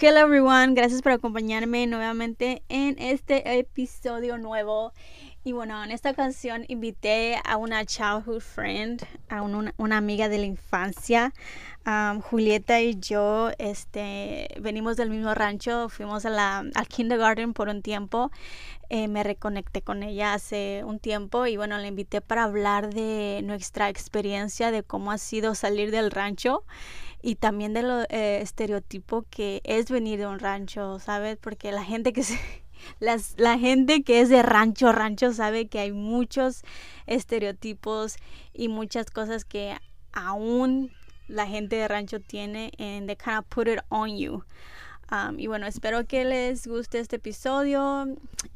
Hello everyone, gracias por acompañarme nuevamente en este episodio nuevo. Y bueno, en esta ocasión invité a una childhood friend, a una amiga de la infancia. Um, Julieta y yo este, venimos del mismo rancho, fuimos a la, al kindergarten por un tiempo. Eh, me reconecté con ella hace un tiempo y bueno, la invité para hablar de nuestra experiencia, de cómo ha sido salir del rancho y también de lo eh, estereotipo que es venir de un rancho, ¿sabes? Porque la gente que se, las, la gente que es de rancho, rancho sabe que hay muchos estereotipos y muchas cosas que aún la gente de rancho tiene and they kind of put it on you. Um, y bueno, espero que les guste este episodio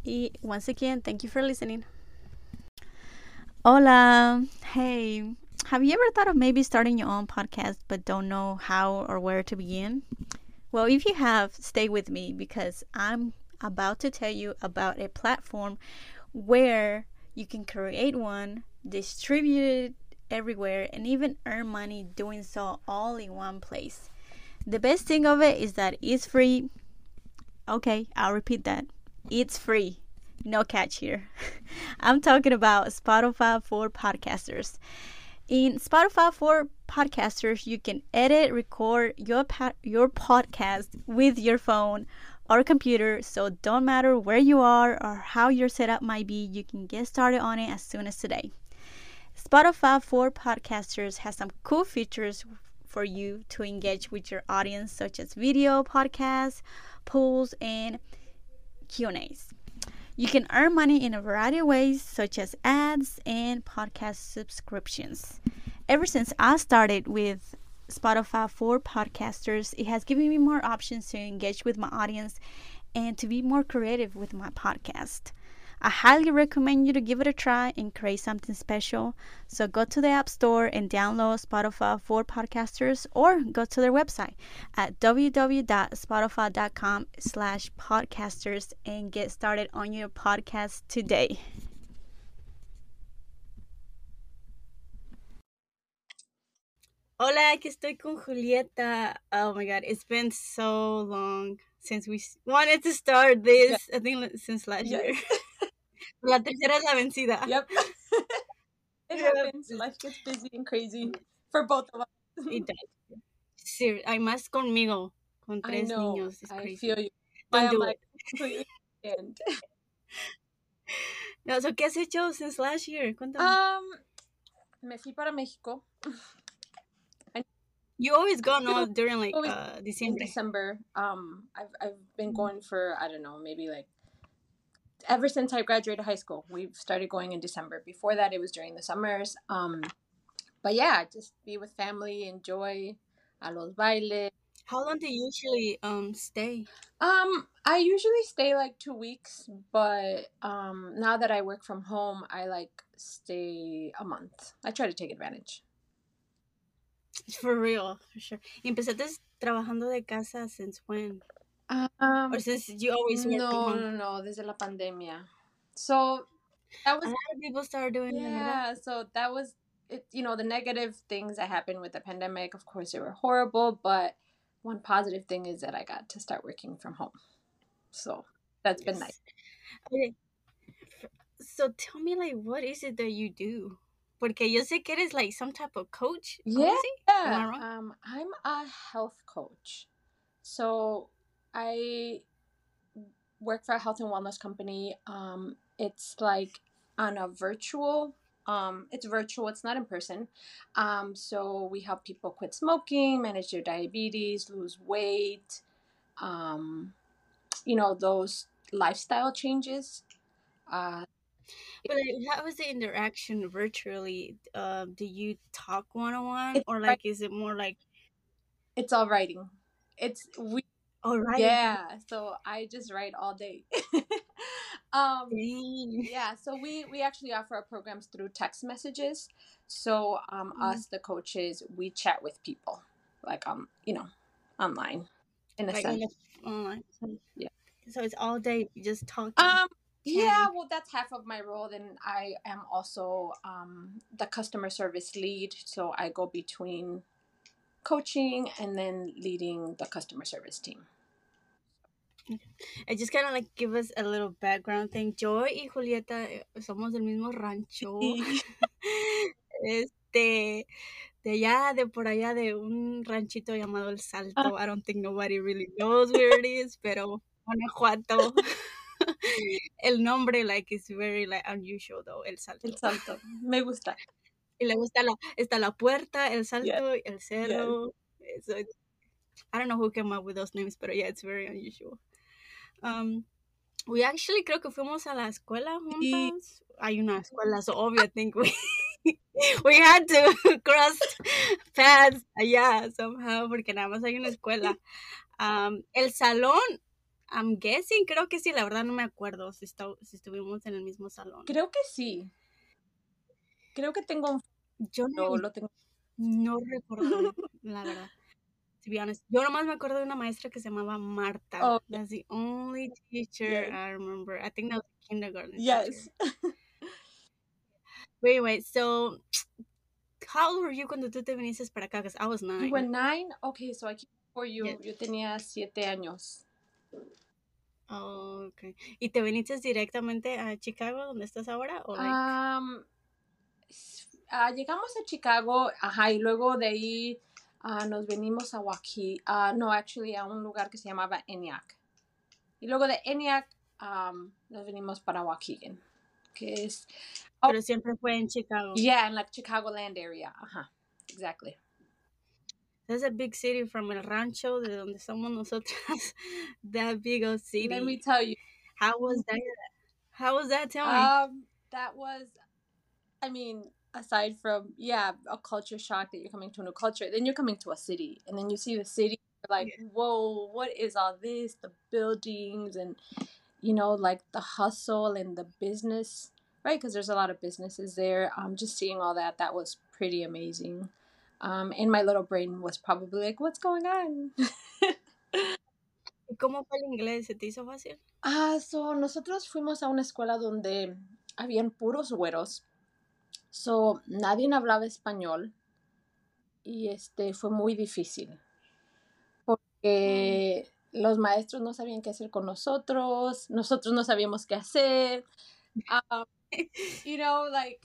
y once again, thank you for listening. Hola, hey. Have you ever thought of maybe starting your own podcast but don't know how or where to begin? Well, if you have, stay with me because I'm about to tell you about a platform where you can create one, distribute it everywhere, and even earn money doing so all in one place. The best thing of it is that it's free. Okay, I'll repeat that. It's free. No catch here. I'm talking about Spotify for podcasters. In Spotify for podcasters, you can edit, record your your podcast with your phone or computer. So don't matter where you are or how your setup might be, you can get started on it as soon as today. Spotify for podcasters has some cool features for you to engage with your audience, such as video, podcasts, polls, and Q&As. You can earn money in a variety of ways, such as ads and podcast subscriptions. Ever since I started with Spotify for podcasters, it has given me more options to engage with my audience and to be more creative with my podcast. I highly recommend you to give it a try and create something special. So go to the App Store and download Spotify for podcasters or go to their website at www.spotify.com slash podcasters and get started on your podcast today. Hola, aquí estoy con Julieta. Oh my god, it's been so long since we wanted to start this. Yeah. I think since last yeah. year. La tercera es la vencida. Yep. it happens. Life gets busy and crazy for both of us. It does. Sí, hay más conmigo, con tres I know, niños. It's I feel you. Don't do it. and no, so, ¿qué has hecho since last year? Cuéntame. Um, me fui para México. You always go no during like uh in December. December. Um, I've I've been going for I don't know maybe like ever since I graduated high school. We've started going in December. Before that, it was during the summers. Um, but yeah, just be with family, enjoy a los bailes. How long do you usually um stay? Um, I usually stay like two weeks, but um, now that I work from home, I like stay a month. I try to take advantage. For real, for sure. Y empezaste trabajando de casa since when? Um, Or since you always work no, no, no, is la pandemia. So that A was lot of people started doing that. yeah. So that was it. You know, the negative things that happened with the pandemic. Of course, they were horrible, but one positive thing is that I got to start working from home. So that's been nice. Okay. So tell me, like, what is it that you do? Porque yo sé que eres like some type of coach. Yeah. Am um, I'm a health coach. So I work for a health and wellness company. Um, it's like on a virtual. Um, it's virtual. It's not in person. Um, so we help people quit smoking, manage their diabetes, lose weight. Um, you know those lifestyle changes. Uh, But like, how is the interaction virtually? Uh, do you talk one on one, or like- like is it more like it's all writing. It's we all right? Yeah, so I just write all day. um, yeah, so we we actually offer our programs through text messages. So um, Mm. us, the coaches, we chat with people, like um, you know, online, in a Like sense. the online. Yeah. So it's all day just talking. Um, yeah, well, that's half of my role. Then I am also um, the customer service lead, so I go between coaching and then leading the customer service team. I just kind of like give us a little background thing. Yo y Julieta eh, somos del mismo rancho. este, de allá, de por allá, de un ranchito llamado El Salto. I don't think nobody really knows where it is, pero Guanajuato. el nombre, like, is very, like, unusual, though, El Salto. El Salto. Me gusta. Y le gusta la, está la puerta, el salto, el cerro. So I don't know who came up with those names, but yeah, it's very unusual. Um, we actually creo que fuimos a la escuela juntas. Y... Hay una escuela, so obvio, I think we we had to cross paths allá somehow porque nada más hay una escuela. Um, el salón, I'm guessing, creo que sí, la verdad no me acuerdo si, está, si estuvimos en el mismo salón. Creo que sí. Creo que tengo un... Yo no, lo tengo. No recuerdo, la verdad. To be honest. Yo nomás me acuerdo de una maestra que se llamaba Marta. Oh, That's the only teacher yeah. I remember. I think that was kindergarten. Yes. wait, wait. So, how old were you cuando tú te viniste para acá? Because I was nine. You were nine? Okay, so I came for you. Yeah. Yo tenía siete años. Oh, okay. ¿Y te viniste directamente a Chicago, donde estás ahora? O like... um, uh, llegamos a Chicago, ajá, y luego de ahí uh, nos venimos a Waukegan, uh, no, actually a un lugar que se llamaba ENIAC. Y luego de ENIAC um, nos venimos para Waukegan, que es... Oh, Pero siempre fue en Chicago. Yeah, in like Chicagoland area, ajá, exactly. That's a big city from El Rancho, de donde somos nosotras. that big old city. Let me tell you. How was that? How was that? Tell me. Um, that was, I mean, aside from yeah a culture shock that you're coming to a new culture then you're coming to a city and then you see the city like yeah. whoa what is all this the buildings and you know like the hustle and the business right because there's a lot of businesses there um just seeing all that that was pretty amazing um and my little brain was probably like what's going on ¿Cómo fue el inglés? ¿Se te hizo fácil? Ah, so nosotros fuimos a una escuela donde habían puros güeros So, nadie hablaba español y este fue muy difícil porque los maestros no sabían qué hacer con nosotros, nosotros no sabíamos qué hacer. Um, you know, like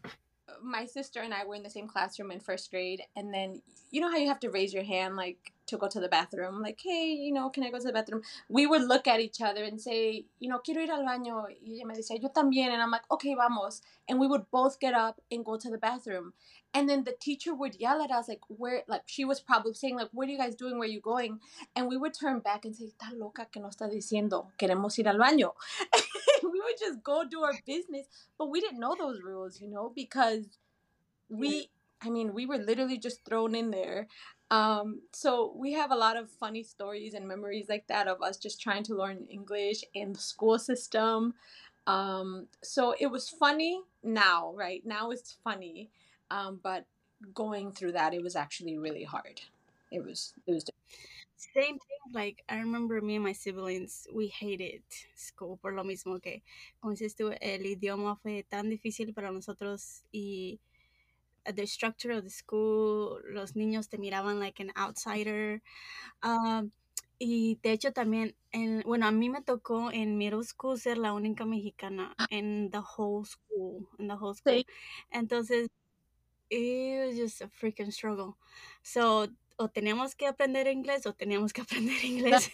my sister and I were in the same classroom in first grade, and then you know how you have to raise your hand like to go to the bathroom, like, hey, you know, can I go to the bathroom? We would look at each other and say, you know, quiero ir al baño. Y ella me decía, yo también. And I'm like, okay, vamos. And we would both get up and go to the bathroom. And then the teacher would yell at us, like, where, like, she was probably saying, like, what are you guys doing? Where are you going? And we would turn back and say, está loca que no está diciendo, queremos ir al baño. we would just go do our business. But we didn't know those rules, you know, because we, I mean, we were literally just thrown in there. Um, so we have a lot of funny stories and memories like that of us just trying to learn English in the school system. Um, so it was funny now, right? Now it's funny. Um, but going through that, it was actually really hard. It was, it was. Same thing, like I remember me and my siblings, we hated school por lo mismo que, como dices tú, el idioma fue tan difícil para nosotros y the structure of the school, los niños te miraban like an outsider. Um, y de hecho también, en, bueno, a mí me tocó en middle school ser la única mexicana en the whole school, in the whole school. Sí. Entonces, it was just a freaking struggle. So, o teníamos que aprender inglés o teníamos que aprender inglés.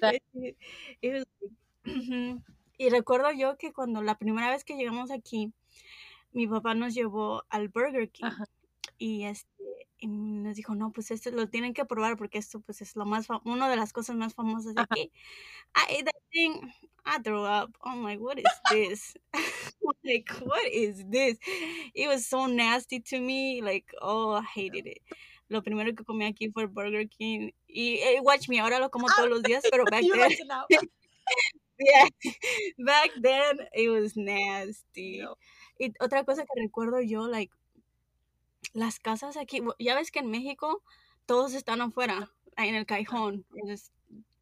That. it was, y recuerdo yo que cuando la primera vez que llegamos aquí, mi papá nos llevó al Burger King y este y nos dijo, no, pues esto lo tienen que probar porque esto pues es lo más, una de las cosas más famosas de aquí. I ate that thing, I threw up. I'm like, what is this? like, what is this? It was so nasty to me. Like, oh, I hated it. Lo primero que comí aquí fue Burger King. Y eh, watch me, ahora lo como todos los días, pero back then. yeah, back then it was nasty. No. Y otra cosa que recuerdo yo, like, las casas aquí, ya ves que en México todos están afuera, en el cajón, en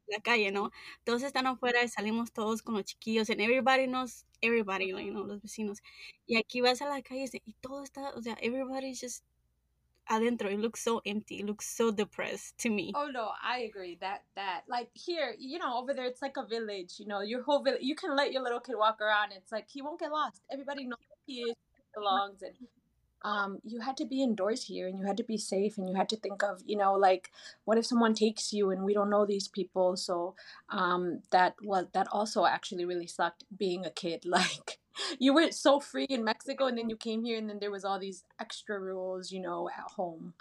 la calle, ¿no? Todos están afuera y salimos todos con los chiquillos, everybody knows everybody, you know, los vecinos. Y aquí vas a la calle y todo está, o sea, everybody's just adentro it looks so empty it looks so depressed to me oh no i agree that that like here you know over there it's like a village you know your whole village you can let your little kid walk around it's like he won't get lost everybody knows is belongs and um, you had to be indoors here and you had to be safe and you had to think of you know like what if someone takes you and we don't know these people so um, that was that also actually really sucked being a kid like you were so free in Mexico and then you came here and then there was all these extra rules, you know, at home.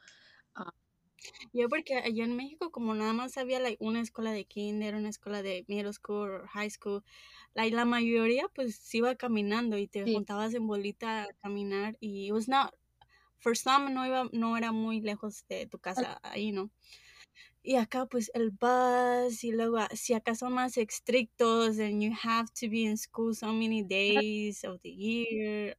Yo porque allá en México como nada más había like una escuela de kinder, una escuela de middle school or high school, like la mayoría pues iba caminando y te Sí. juntabas en bolita a caminar y it was not for some no iba no era muy lejos de tu casa ahí, ¿no? Y acá pues el bus y luego ah, si acá son más estrictos and you have to be in school so many days of the year,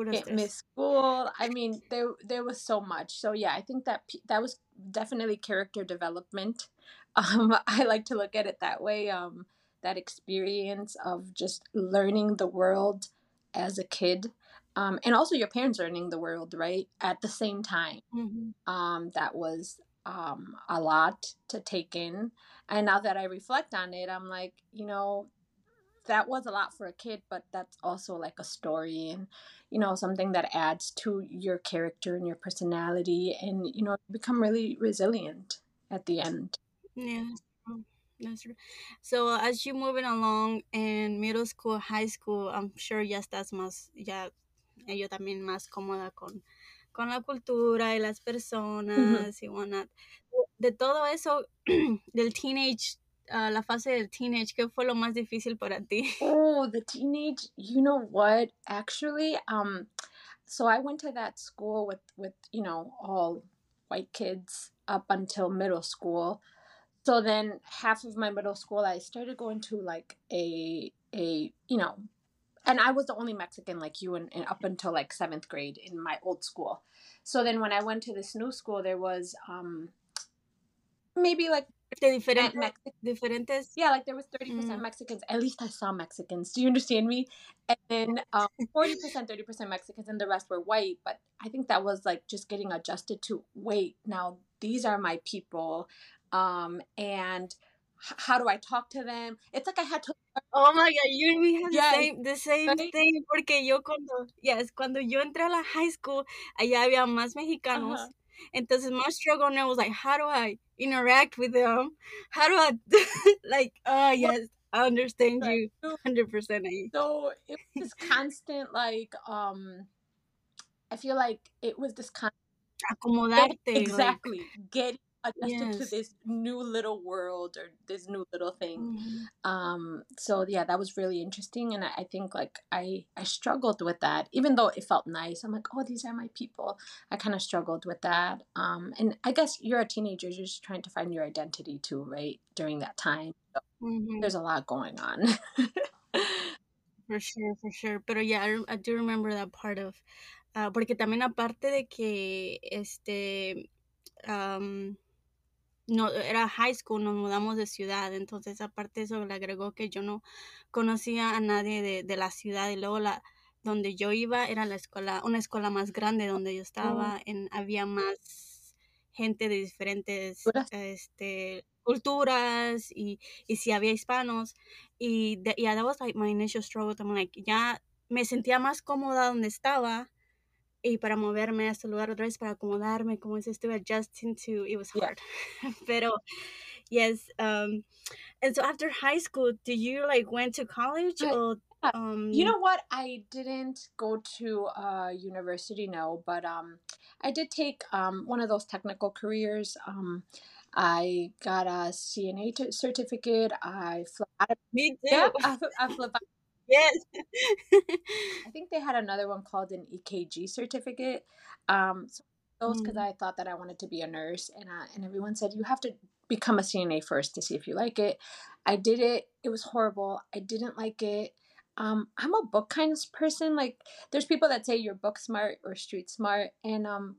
and then can't miss school. I mean, there there was so much. So yeah, I think that that was definitely character development. Um, I like to look at it that way. Um, that experience of just learning the world as a kid, um, and also your parents learning the world right at the same time. Ujú. um, that was um, a lot to take in. And now that I reflect on it, I'm like, you know, that was a lot for a kid, but that's also like a story and, you know, something that adds to your character and your personality. And, you know, become really resilient at the end. Yeah, that's true. So uh, as you moving along in middle school, high school, I'm sure ya estás más, ya yo también más cómoda con, con la cultura y las mm-hmm. personas y whatnot. De todo eso, del teenage, ah, la fase del teenage, ¿qué fue lo más difícil para ti? Oh, the teenage, you know what? Actually, um, so I went to that school with, with, you know, all white kids up until middle school. So then half of my middle school, I started going to like a, a, you know, and I was the only Mexican like you and up until like seventh grade in my old school. So then when I went to this new school, there was, um, maybe like De diferentes, Mexican diferentes, yeah, like there was 30% Mm. Mexicans. At least I saw Mexicans. Do you understand me? And then um, 40%, 30% Mexicans, and the rest were white. But I think that was like just getting adjusted to wait, now these are my people. Um, and h- how do I talk to them? It's like I had to. Oh my god, you and me have Yes, the same, the same right? thing, porque yo cuando, yes, cuando yo entré a la high school, allá había más mexicanos, Ajá. Entonces my struggle now was like, how do I interact with them? How do I, like, oh yes, I understand you, 100% So it was constant, like, um, I feel like it was this constant. Acomodarte, like, exactly. Getting adjusted to this new little world or this new little thing. mhm. um so yeah that was really interesting and I, I think like i i struggled with that even though it felt nice i'm like oh these are my people i kind of struggled with that um and i guess you're a teenager you're just trying to find your identity too right during that time so Mhm. there's a lot going on For sure, for sure. but yeah, I, I do remember that part of, ah, porque también aparte de que, este, am, no, era high school, nos mudamos de ciudad, entonces aparte de eso le agregó que yo no conocía a nadie de, de la ciudad y luego la, donde yo iba era la escuela, una escuela más grande donde yo estaba, en, había más gente de diferentes, Culturas. este, culturas y, y si había hispanos y de, yeah, that was like my initial struggle, I'm like, ya me sentía más cómoda donde estaba y para moverme a este lugar otra vez, para acomodarme, como dices tú, adjusting to, it was Yeah. hard. Pero, yes, um, and so after high school, did you like went to college I- or, um, you know what i didn't go to uh university no but um i did take um one of those technical careers um i got a cna t- certificate i flew out of me too. yeah I, I flew out yes. I think they had another one called an EKG certificate. Um, so those because Mm. I thought that I wanted to be a nurse, and uh, and everyone said you have to become a CNA first to see if you like it. I did it. It was horrible. I didn't like it. Um, I'm a book kind of person. Like there's people that say you're book smart or street smart, and um,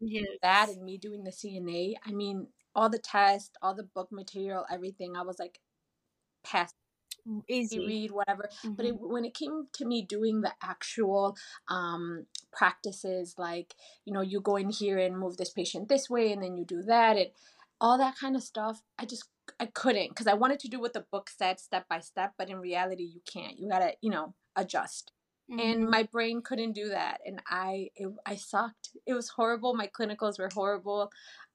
yes. that and me doing the CNA. I mean, all the tests, all the book material, everything. I was like, pass. Easy. read whatever but it, Mhm. when it came to me doing the actual um, practices like you know you go in here and move this patient this way and then you do that and all that kind of stuff i just i couldn't because i wanted to do what the book said step by step but in reality you can't you gotta you know adjust and Mhm. my brain couldn't do that and i it, i sucked it was horrible my clinicals were horrible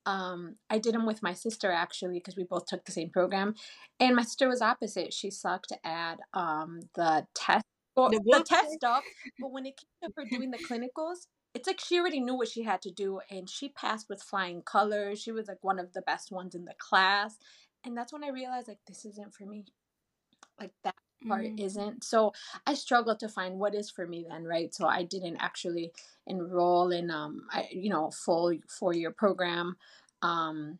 um, i did them with my sister actually because we both took the same program and my sister was opposite. She sucked at um, the test well, The the, test stuff but when it came to her doing the clinicals it's like she already knew what she had to do and she passed with flying colors. She was like one of the best ones in the class and that's when i realized like this isn't for me. Like that part Mhm. isn't. So I struggled to find what is for me then, right? So I didn't actually enroll in um I you know full four year program. Um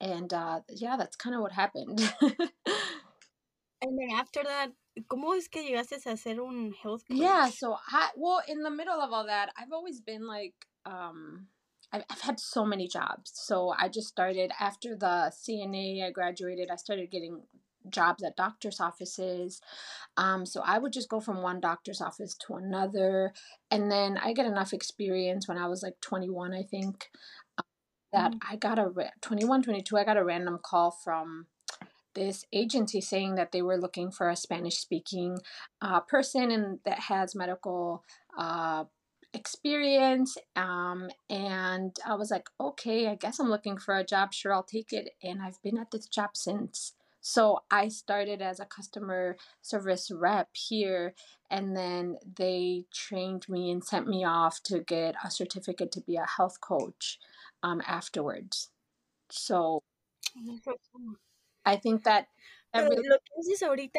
and uh yeah, that's kind of what happened. And then after that, ¿cómo es que llegaste a ser un health coach? yeah, so I well in the middle of all that, I've always been like um I've, I've had so many jobs. So I just started after the CNA, I graduated, I started getting jobs at doctor's offices. Um, so I would just go from one doctor's office to another. And then I get enough experience when I was like 21, I think, uh, that I got a ra- 21, 22, I got a random call from this agency saying that they were looking for a Spanish speaking uh, person and that has medical uh, experience. Um, and I was like, okay, I guess I'm looking for a job. Sure, I'll take it. And I've been at this job since. So I started as a customer service rep here, and then they trained me and sent me off to get a certificate to be a health coach um, afterwards. So I think that Pero every lo que haces ahorita,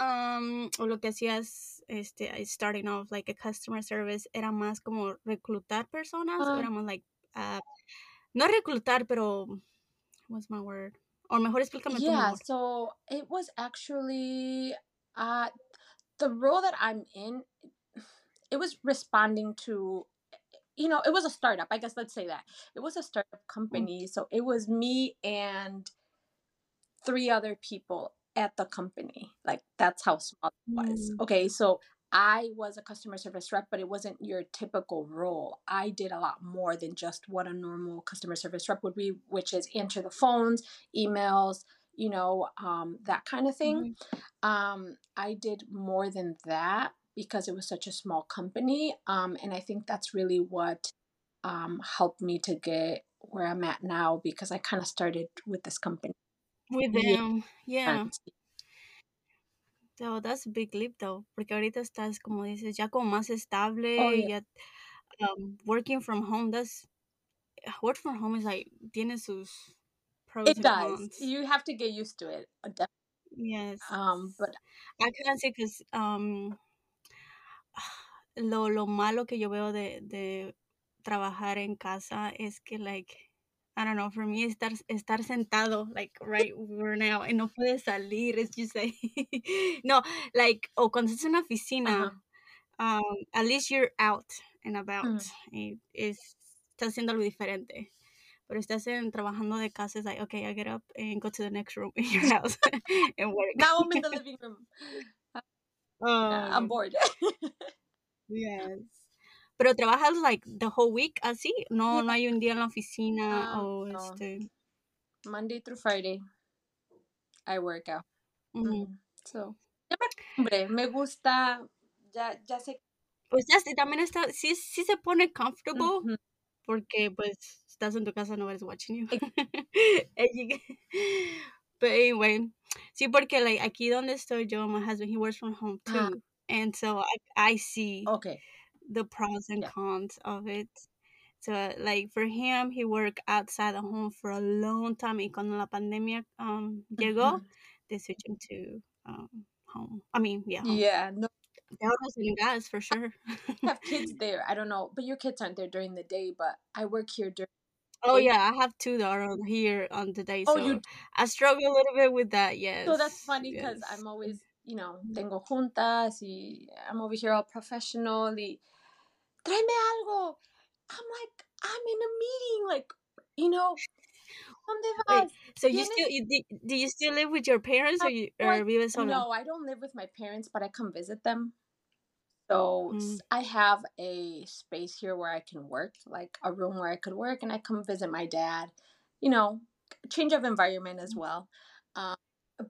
um, o lo que hacías, este, starting off like a customer service, era más como reclutar personas, o Ah. era más like, uh, no reclutar, pero, what's my word? O mejor explícame tú yeah so it was actually uh the role that i'm in it was responding to you know it was a startup i guess let's say that. It was a startup company so it was me and three other people at the company like that's how small it was. Mm. okay so i was a customer service rep but it wasn't your typical role i did a lot more than just what a normal customer service rep would be which is answer the phones emails you know um, that kind of thing Mhm. um, I did more than that because it was such a small company. Um, and I think that's really what um, helped me to get where I'm at now because I kind of started with this company. With them, yeah. And So that's a big leap though, porque ahorita estás, como dices, ya como más estable, Oh, yeah. ya um, working from home. That's work from home is like tiene sus pros it and does. cons. You have to get used to it. uh, def- Yes. Um, but I can't say because um, lo, lo malo que yo veo de, de trabajar en casa es que like I don't know, for me estar estar sentado like right where now and no puedes salir, it's just like no, like o cuando estás en una oficina, um, at least you're out and about. Mm. y es, estás haciendo algo diferente. Pero estás en, trabajando de casa, es like, okay, I get up and go to the next room in your house and work. now I'm in the living room. Yeah, I'm bored. yes. Pero trabajas like the whole week así, no, no hay un día en la oficina Um, o no. este. Monday through Friday, I work out. Mm. So, ya me. Me gusta. Ya, ya sé. Pues ya, sí, también está, sí, sí se pone comfortable porque pues estás en tu casa, nobody's watching you. Get- But anyway, sí, porque like aquí donde estoy yo, my husband, he works from home Ah. too. And so I, I see Okay. The pros and Yeah. cons of it. So like for him, he worked outside the home for a long time. Y cuando la pandemia um, llegó, Mhm. they switched him to um, home. I mean, yeah, home. Yeah, no, Te ahorras en gas for sure. I have kids there. I don't know, but your kids aren't there during the day. But I work here during. Oh yeah, I have two that are here on the day, Oh, so you. I struggle a little bit with that. Yes. So that's funny because yes. I'm always, you know, tengo juntas y I'm over here all professional. Y tráeme algo. I'm like, I'm in a meeting. Like, you know, ¿Dónde Wait, so you still you, do, do you still live with your parents or you or vives solo? No, I don't live with my parents, but I come visit them. So Mm. I have a space here where I can work, like a room where I could work, and I come visit my dad. You know, change of environment as well. Um,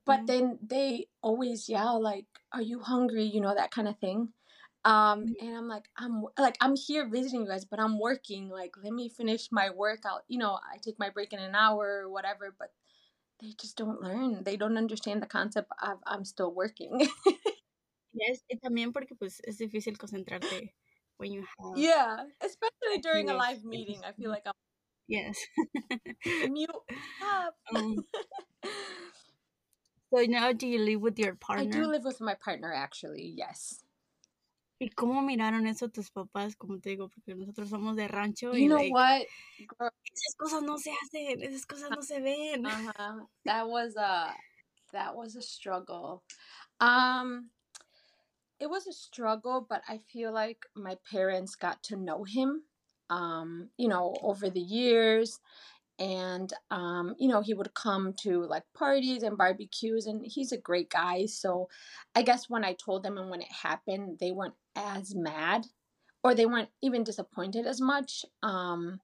but Mhm. then they always yell like, "Are you hungry?" You know that kind of thing. Um, Mhm. and I'm like, I'm like, I'm here visiting you guys, but I'm working. Like, let me finish my work out. You know, I take my break in an hour or whatever, but they just don't learn. They don't understand the concept of I'm still working. Yes, y también porque pues es difícil concentrarte when you have yeah, especially during a live meeting. I feel like I'm yes. mute. Stop. um, so now do you live with your partner? I do live with my partner, actually. Yes. ¿Y cómo miraron eso tus papás? Como te digo, porque nosotros somos de rancho y You know like, what? Girl, esas cosas no se hacen, esas cosas no se ven. uh-huh. That was a that was a struggle. Um it was a struggle, but I feel like my parents got to know him um, you know, over the years and um, you know, he would come to like parties and barbecues and he's a great guy. So I guess when I told them and when it happened, they weren't as mad or they weren't even disappointed as much. Um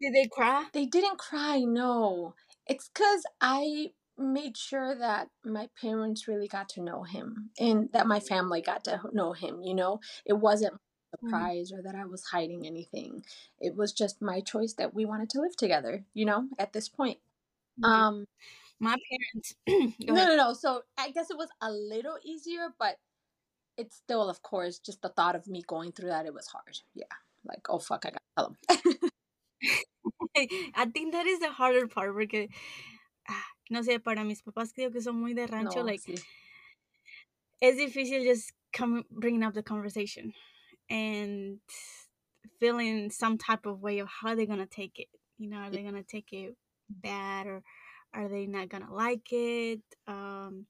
Did they cry? they didn't cry, no. It's because I made sure that my parents really got to know him and that my family got to know him, you know? It wasn't a surprise or that I was hiding anything. It was just my choice that we wanted to live together, you know, at this point. Okay. Um My parents. No no no. So I guess it was a little easier, but it's still of course just the thought of me going through that, it was hard. Yeah. Like, oh fuck, I gotta tell him. I think that is the harder part porque, ah, no sé, para mis papás creo que son muy de rancho, no, like, sí. es difícil just come bringing up the conversation and feeling some type of way of how they're gonna take it. You know, are they gonna take it bad or are they not gonna like it? Um,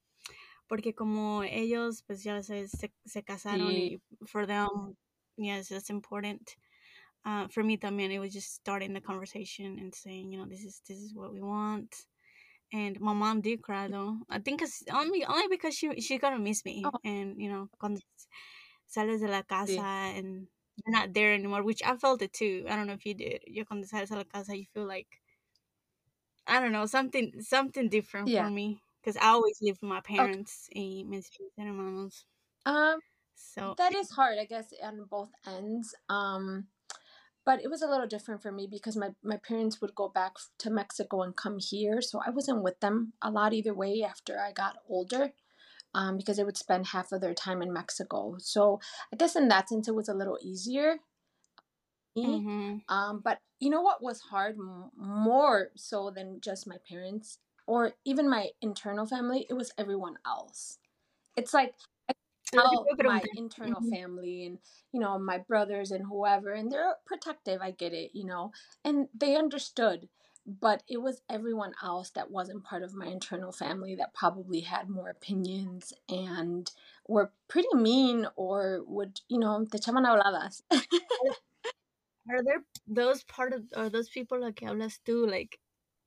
porque como ellos, pues ya se, se, casaron Sí. y for them, yes, that's important. Uh, for me también, it was just starting the conversation and saying, you know, this is this is what we want. And my mom did cry though. I think it's only only because she she gonna miss me. Oh. And you know, cuando sales de la casa Sí. and you're not there anymore, which I felt it too. I don't know if you did. Yo cuando sales de la casa, you feel like I don't know something something different Yeah. for me because I always lived with my parents y mis hermanos. Um So that is hard i guess on both ends um but it was a little different for me because my, my parents would go back to mexico and come here so i wasn't with them a lot either way after i got older um, because they would spend half of their time in mexico so i guess in that sense it was a little easier me. mhm. um, but you know what was hard M- more so than just my parents or even my internal family it was everyone else it's like Lo que tell te iba a my internal Mhm. family and you know my brothers and whoever and they're protective i get it you know and they understood but it was everyone else that wasn't part of my internal family that probably had more opinions and were pretty mean or would you know te echaban habladas Are there those part of or those people like hablas tú like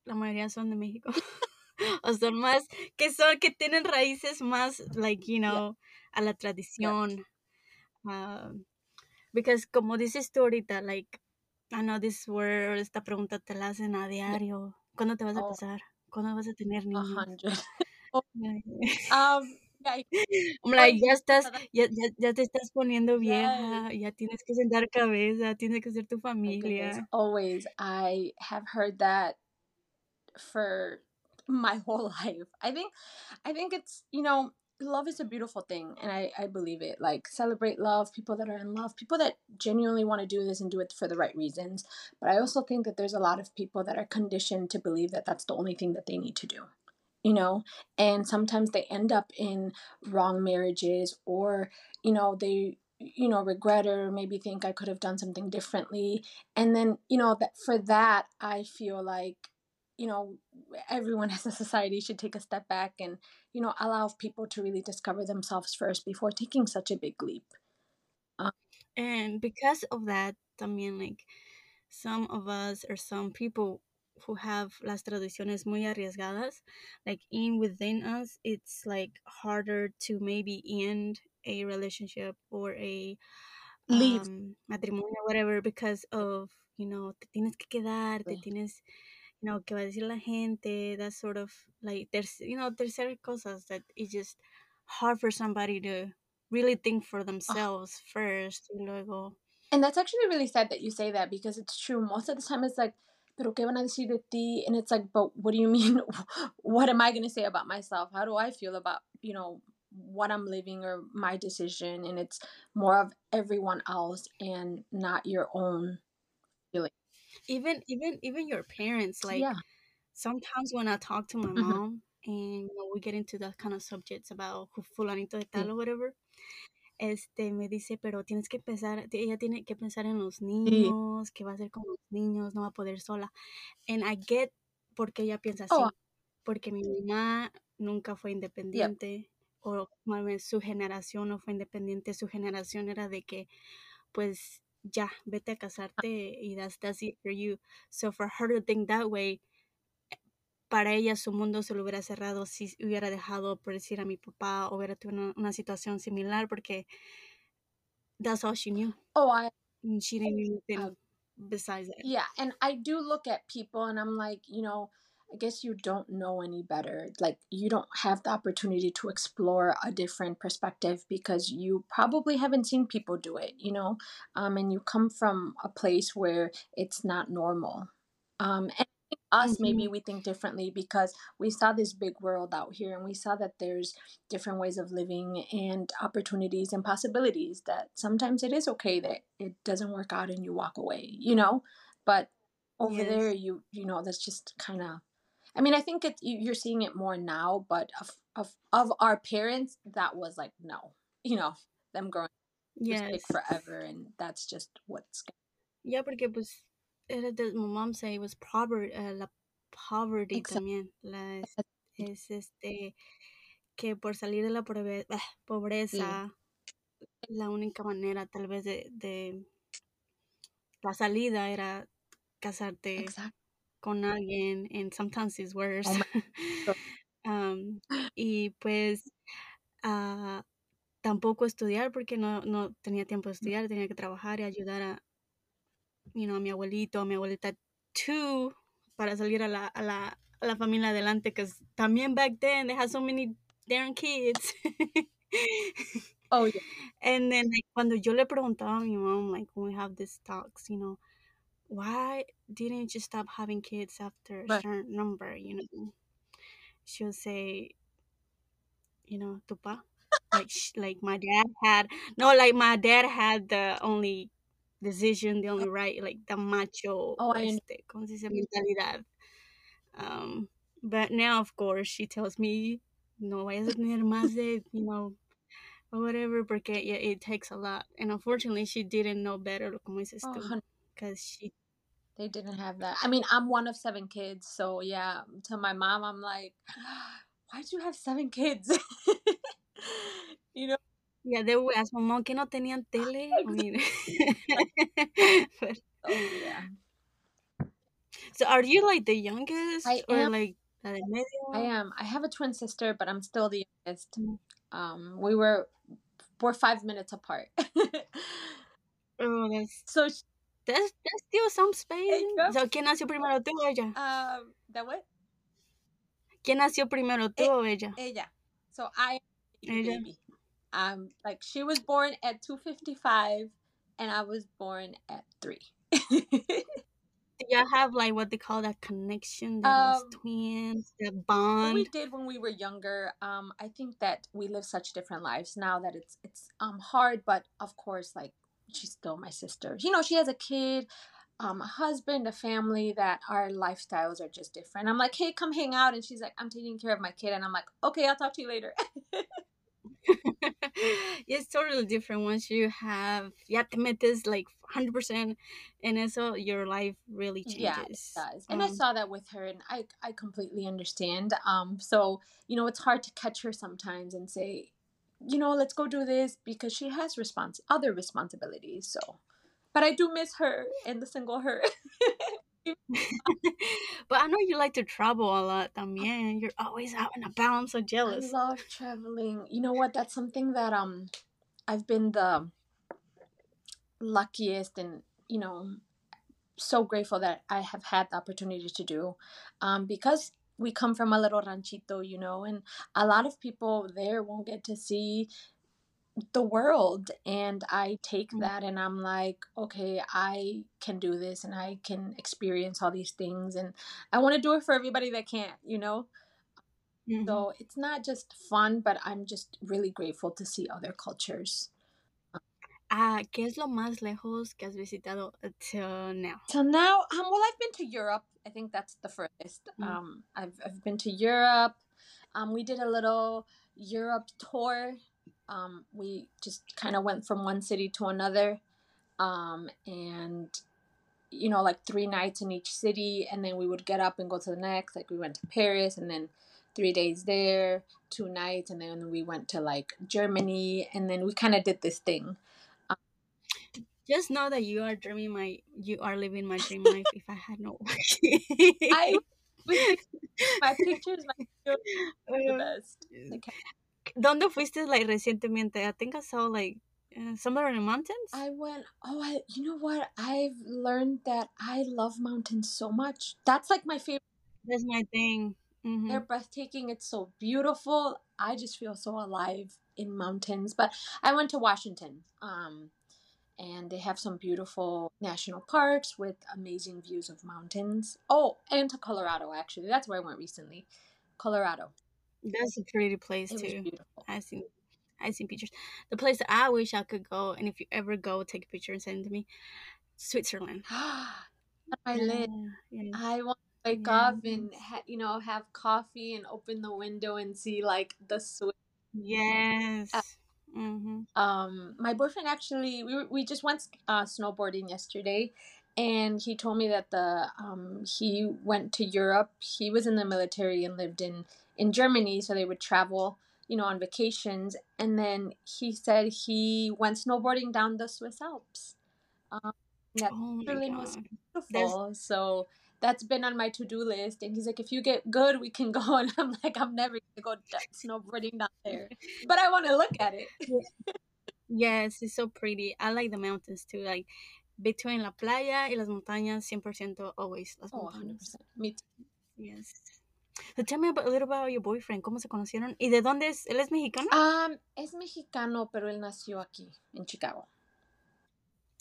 la mayoría son de México? o son más que son que tienen raíces más like you know a la tradición. Um, because como dices tú ahorita like I know this word esta pregunta te la hacen a diario. ¿Cuándo te vas a Oh. casar? ¿Cuándo vas a tener niños? um yeah, I'm like, ya estás, ya, ya, ya te estás poniendo vieja, ya tienes que sentar cabeza, tienes que ser tu familia. always i have heard that for my whole life. I think i think it's you know love is a beautiful thing and i i believe it. Like celebrate love people that are in love people that genuinely want to do this and do it for the right reasons. But i also think that there's a lot of people that are conditioned to believe that that's the only thing that they need to do you know? And sometimes they end up in wrong marriages or you know they you know regret or maybe think i could have done something differently. And then you know that for that i feel like you know everyone as a society should take a step back and you know allow people to really discover themselves first before taking such a big leap And because of that, también like some of us or some people who have las tradiciones muy arriesgadas, like in within us, it's like harder to maybe end a relationship or a Leave. um, matrimonio, whatever, because of, you know, te tienes que quedar, te tienes, you know, que va a decir la gente, that sort of, like, there's, you know, there's certain cosas that it's just hard for somebody to really think for themselves first, y luego, And that's actually really sad that you say that because it's true. Most of the time it's like, pero qué van a decir de ti? And it's like, but what do you mean? what am I going to say about myself? How do I feel about, you know, what I'm living or my decision? And it's more of everyone else and not your own feeling. Even, even, even your parents, like, yeah. sometimes when I talk to my Mhm. mom and you know, we get into that kind of subjects about who fulanito de tal Sí. or whatever, este me dice, pero tienes que pensar, ella tiene que pensar en los niños, que va a ser con los niños, no va a poder sola. And I get por qué ella piensa así, Oh. porque mi mamá nunca fue independiente o más bien su generación no fue independiente, su generación era de que pues ya, vete a casarte y that's, that's it for you. So for her to think that way, para ella su mundo se lo hubiera cerrado si hubiera dejado por decir a mi papá o hubiera tenido una, una situación similar porque that's all she knew. Oh, I She didn't know anything Uh, besides that. Yeah, and I do look at people and I'm like, you know, I guess you don't know any better. Like, you don't have the opportunity to explore a different perspective because you probably haven't seen people do it, you know? Um, and you come from a place where it's not normal. Um, and us, maybe we think differently because we saw this big world out here and we saw that there's different ways of living and opportunities and possibilities that sometimes it is okay that it doesn't work out and you walk away, you know? But over Yes. there, you you know, that's just kind of. I mean, I think it you- you're seeing it more now, but of of of our parents, that was like no, you know, them growing up Yes. like forever, and that's just what's. Ya, porque pues era de, my mom say it was poverty, la poverty Exacto. también. La, es, es, este, que por salir de la ah, pobreza, la única manera tal vez de, de la salida era casarte Exactly. Con alguien, and sometimes it's worse. Oh um, y pues ah, tampoco estudiar porque no, no tenía tiempo de estudiar, tenía que trabajar y ayudar a, you know, a mi abuelito, a mi abuelita too, para salir a la, a la, a la familia adelante, because también back then they had so many damn kids. Oh yeah. And then like, cuando yo le preguntaba a mi mom, like when we have these talks, you know, why didn't you stop having kids after a certain number, you know? She'll say, you know, tu pa. Like, sh- like my dad had, no, like my dad had the only decision, the only right, like the macho, Oh, I este, ¿cómo se dice? Mentalidad. Um, but now, of course, she tells me, no vayas a tener más de, you know, or whatever, porque yeah, it takes a lot. And unfortunately, she didn't know better, como dices Oh, tú, because she, they didn't have that. I mean, I'm one of seven kids, so yeah. To my mom, I'm like, why did you have seven kids? you know. yeah, they were as mamá, que no tenían tele? I mean, but, Oh yeah. so are you like the youngest? I or am. like la de medio? I am. I have a twin sister, but I'm still the youngest. Mm. Um, we were we're five minutes apart. Oh, that's, so sh- that's, that's still some space. So, ¿quién nació primero, tú o ella? um, that what? ¿Quién nació primero, tú Eh, o ella? Ella. So I Ella. baby. Um, like she was born at two fifty five, and I was born at three. Do y'all have like what they call that connection, that Um, twins, that What bond? we did when we were younger, um, I think that we live such different lives now that it's it's um hard, but of course, like she's still my sister. You know, she has a kid, um, a husband, a family. That our lifestyles are just different. I'm like, hey, come hang out, and she's like, I'm taking care of my kid, and I'm like, okay, I'll talk to you later. it's totally different once you have ya te metes like 100% and so your life really changes. yeah, it does, and I Um, saw that with her, and I I completely understand. Um, so you know, it's hard to catch her sometimes and say, you know, let's go do this because she has respons other responsibilities. So, but I do miss her and the single her. but I know you like to travel a lot también. You're always out and about. I'm so I jealous. love traveling. You know what? That's something that um I've been the luckiest and you know so grateful that I have had the opportunity to do um because we come from a little ranchito, you know, and a lot of people there won't get to see the world and I take Mm. that and I'm like, okay, I can do this and I can experience all these things and I want to do it for everybody that can't, you know. Mhm. So it's not just fun, but I'm just really grateful to see other cultures. Ah, ¿qué es lo más lejos que has visitado until now? So now, um, well, I've been to Europe. I think that's the furthest. Mm. Um, I've I've been to Europe. Um, we did a little Europe tour. Um, we just kind of went from one city to another, um, and you know, like three nights in each city, and then we would get up and go to the next. Like we went to Paris, and then three days there, two nights, and then we went to like Germany, and then we kind of did this thing. Just know that you are dreaming my, you are living my dream life. If I had no work, I my pictures, my videos, the best. Like, ¿Dónde fuiste like recientemente? I think I saw like uh, somewhere in the mountains. I went. Oh, I. You know what? I've learned that I love mountains so much. That's like my favorite. That's my thing. hmm They're breathtaking. It's so beautiful. I just feel so alive in mountains. But I went to Washington. Um, and they have some beautiful national parks with amazing views of mountains. Oh, and to Colorado actually. That's where I went recently. Colorado. That's a pretty place It too. beautiful. I seen I seen pictures. The place that I wish I could go, and if you ever go, take a picture and send it to me. Switzerland. My list. Yeah, yeah. I want to wake up and ha- you know have coffee and open the window and see like the Swiss. Yes. Hmm Um, my boyfriend actually we we just went uh, snowboarding yesterday, and he told me that the um he went to Europe. He was in the military and lived in in Germany, so they would travel you know on vacations. And then he said he went snowboarding down the Swiss Alps. Um, that Oh Switzerland was beautiful. So that's been on my to do list. And he's like, if you get good, we can go. And I'm like, I'm never gonna go snowboarding down there, but I want to look at it. Yes, it's so pretty. I like the mountains too. Like between la playa y las montañas, 100% always las Oh, montañas. 100%. Me too. Yes. So tell me about, a little about your boyfriend. ¿Cómo se conocieron? ¿Y de dónde es? ¿Él es mexicano? Um, es mexicano, pero él nació aquí, en Chicago.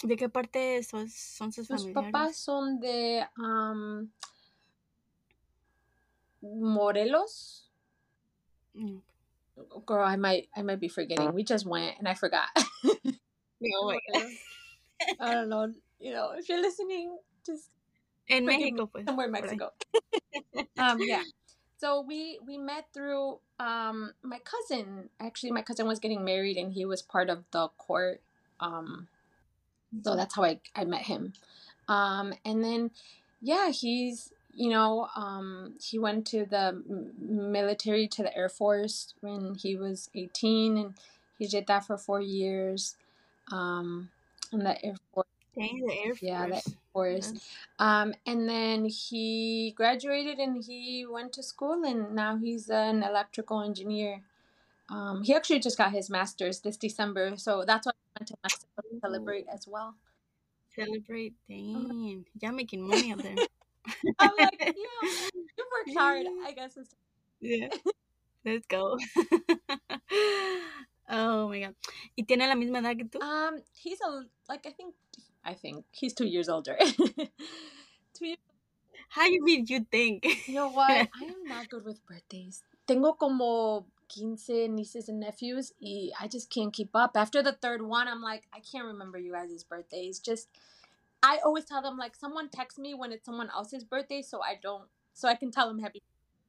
¿De qué parte son, son sus Sus familiares? papás son de um, Morelos. Mm. Girl, I might, I might be forgetting. We just went and I forgot. God. I don't know. You know, if you're listening, just En Forgive me, somewhere in. Mexico. um, yeah. So we we met through um my cousin. Actually, my cousin was getting married, and he was part of the court. Um, so that's how I I met him. Um, and then yeah, he's you know um he went to the military to the Air Force when he was eighteen, and he did that for four years. Um, in the Air Force. Dang, the Air Force. Yeah, the Air Force. That's- Um, and then he graduated and he went to school and now he's an electrical engineer. Um, he actually just got his master's this December, so that's why went to Mexico to celebrate as well. Celebrate. Dang. Y'all making money out there. I'm like, yeah, you worked hard. I guess it's Yeah. Let's go. oh my god. ¿Y tiene la misma edad que tú? um he's a like I think I think he's two years older. two years. How you mean you think? You know what? I am not good with birthdays. Tengo como 15 nieces and nephews y I just can't keep up. After the third one, I'm like, I can't remember you guys' birthdays. Just I always tell them like someone text me when it's someone else's birthday so I don't so I can tell them happy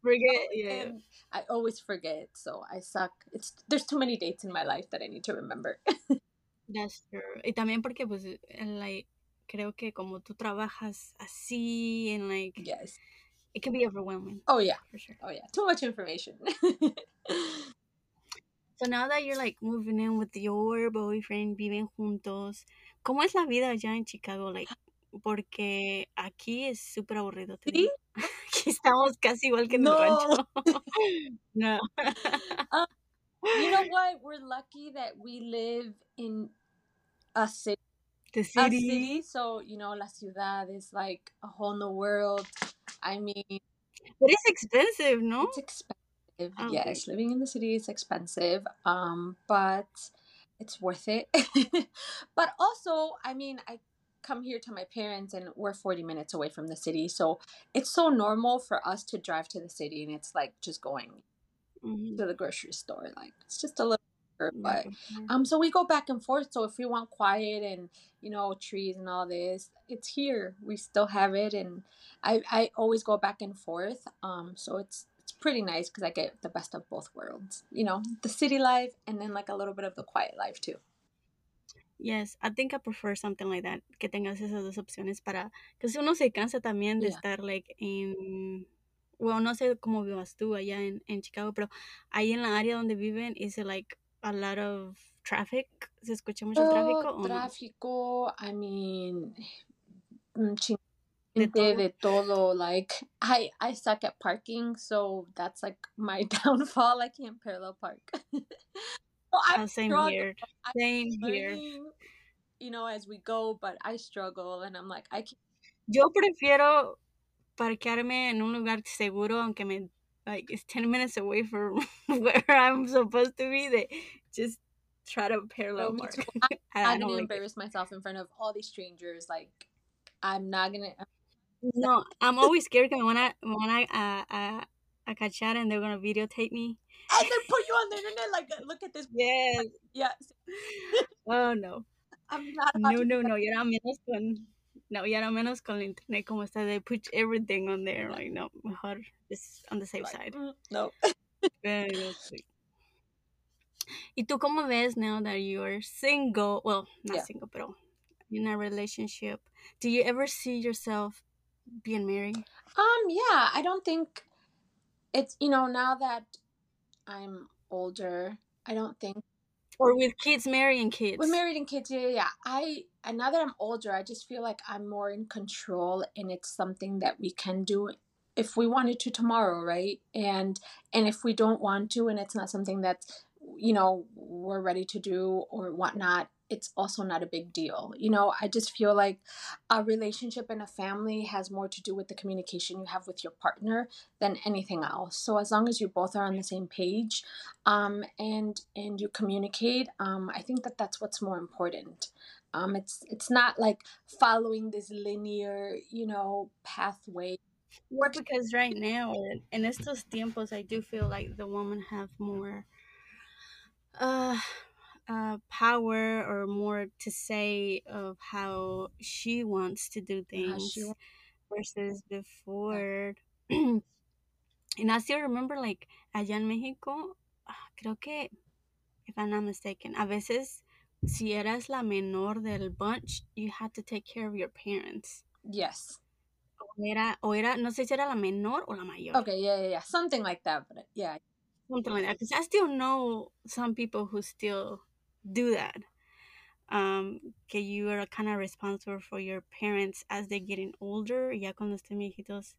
Forget. Yeah. I always forget, so I suck. It's there's too many dates in my life that I need to remember. That's true. Y también porque pues eh, like creo que como tú trabajas así and like yes. It can be overwhelming Oh yeah. for sure. Oh yeah. Too much information. So now that you're like moving in with your boyfriend, viven juntos, ¿cómo es la vida allá en Chicago? Like porque aquí es súper aburrido. te ¿Sí? Aquí estamos casi igual que en el rancho. no. Ah, you know what? We're lucky that we live in a city. The A city. city, so you know, la ciudad is like a whole new world. I mean, But it's expensive, no? it's expensive. Oh, yes, living in the city is expensive. Um, but it's worth it. but also, I mean, I come here to my parents and we're 40 minutes away from the city. So it's so normal for us to drive to the city and it's like just going Mhm. to the grocery store. Like it's just a little Yeah, but um so we go back and forth. So if we want quiet and you know trees and all this, it's here. We still have it and I I always go back and forth. Um so it's it's pretty nice because I get the best of both worlds. You know, the city life and then like a little bit of the quiet life too. Yes, I think I prefer something like that, que tengas esas dos opciones para, que si uno se cansa también de Yeah. estar like en, bueno, no sé cómo vivas tú allá en, en Chicago, pero ahí en la área donde viven, is it like a lot of traffic? ¿Se escucha mucho tráfico Oh, tráfico, I mean mm, De todo. de todo like i i suck at parking so that's like my downfall i can't parallel park so i'm Ah, same here. Same here. you know as we go but i struggle and i'm like i can't Yo prefiero parquearme en un lugar seguro, aunque me, like, it's 10 minutes away from where I'm supposed to be, de just try to parallel me park. I i'm not don't gonna like it. embarrass myself in front of all these strangers like i'm not gonna No, I'm always scared because when I when I van a, a, a, a and they're gonna videotape me. and then put you on the internet like uh, look at this Yes. yeah Oh, no. i'm not No, no, no. Y ahora menos con... No, y ahora menos con el internet como está. They put everything on there. Like, no, mejor just on the safe like, side. mm, no Pero sí. ¿Y tú cómo ves now that you're single? Well, not Yeah. single, pero in a relationship. Do you ever see yourself being married? Um, yeah, I don't think it's you know now that I'm older, I don't think Or with kids, marrying kids? we're married and kids. Yeah, yeah, yeah. I and now that I'm older, I just feel like I'm more in control, and it's something that we can do if we wanted to tomorrow, right? And and if we don't want to, and it's not something that you know we're ready to do or whatnot, it's also not a big deal. You know, I just feel like a relationship and a family has more to do with the communication you have with your partner than anything else. So as long as you both are on the same page, um, and and you communicate, um, I think that that's what's more important. Um, it's it's not like following this linear, you know, pathway. Well, because right now, in- estos tiempos, I do feel like the women have more uh, uh, power or more to say of how she wants to do how things she versus before. and I still remember, like, allá en México, ah, creo que, if I'm not mistaken, a veces, si eras la menor del bunch, you had to take care of your parents. Yes. O era, o era, no sé si era la menor o la mayor. Okay. Yeah. Yeah. Yeah. Something like that. But yeah. something like that because i still know some people who still do that um que you are a kind of responsible for your parents as they're getting older ya cuando estén viejitos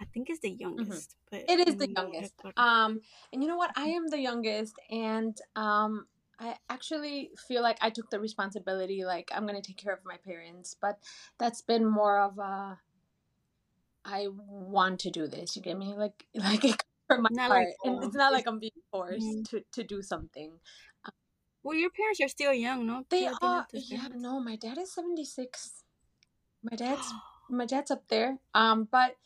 i think it's the youngest but It is the youngest. Um, and you know what? I am the youngest, and um, I actually feel like I took the responsibility. Like I'm gonna take care of my parents, but that's been more of a. I want to do this. You get me? Like like it from my Not heart, like and it's not like I'm being forced Mhm. to to do something. Well your parents are still young no They ¿Qué edad are. Yeah. No, my dad is seventy six. My dad's my dad's up there. Um, but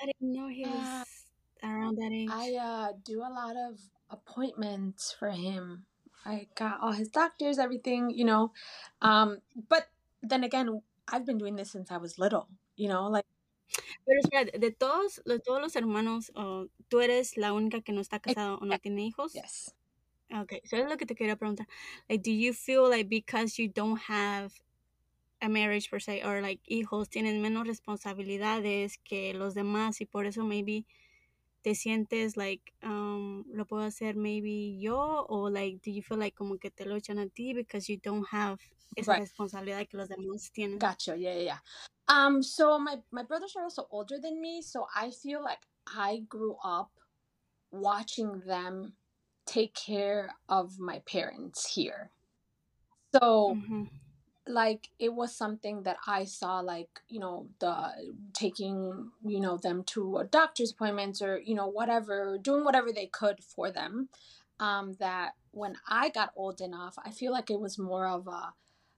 i didn't know he Yeah. was around that age I uh, do a lot of appointments for him. I got all his doctors, everything, you know. Um, but then again, I've been doing this since I was little, you know, like pero espera de todos de todos los hermanos oh, tú eres la única que no está casada o no tiene hijos yes. Okay, so es lo que te quería preguntar. Like, do you feel like because you don't have a marriage per se, or like hijos, tienen menos responsabilidades que los demás y por eso maybe te sientes like um, lo puedo hacer maybe yo or like do you feel like como que te lo echan a ti because you don't have esa Right. responsabilidad que los demás tienen? Gotcha. Yeah, yeah, yeah. Um, so my my brothers are also older than me, so I feel like I grew up watching them take care of my parents here. So Ujú. like it was something that I saw like, you know, the taking, you know, them to a doctor's appointments or, you know, whatever, doing whatever they could for them. Um, that when I got old enough, I feel like it was more of a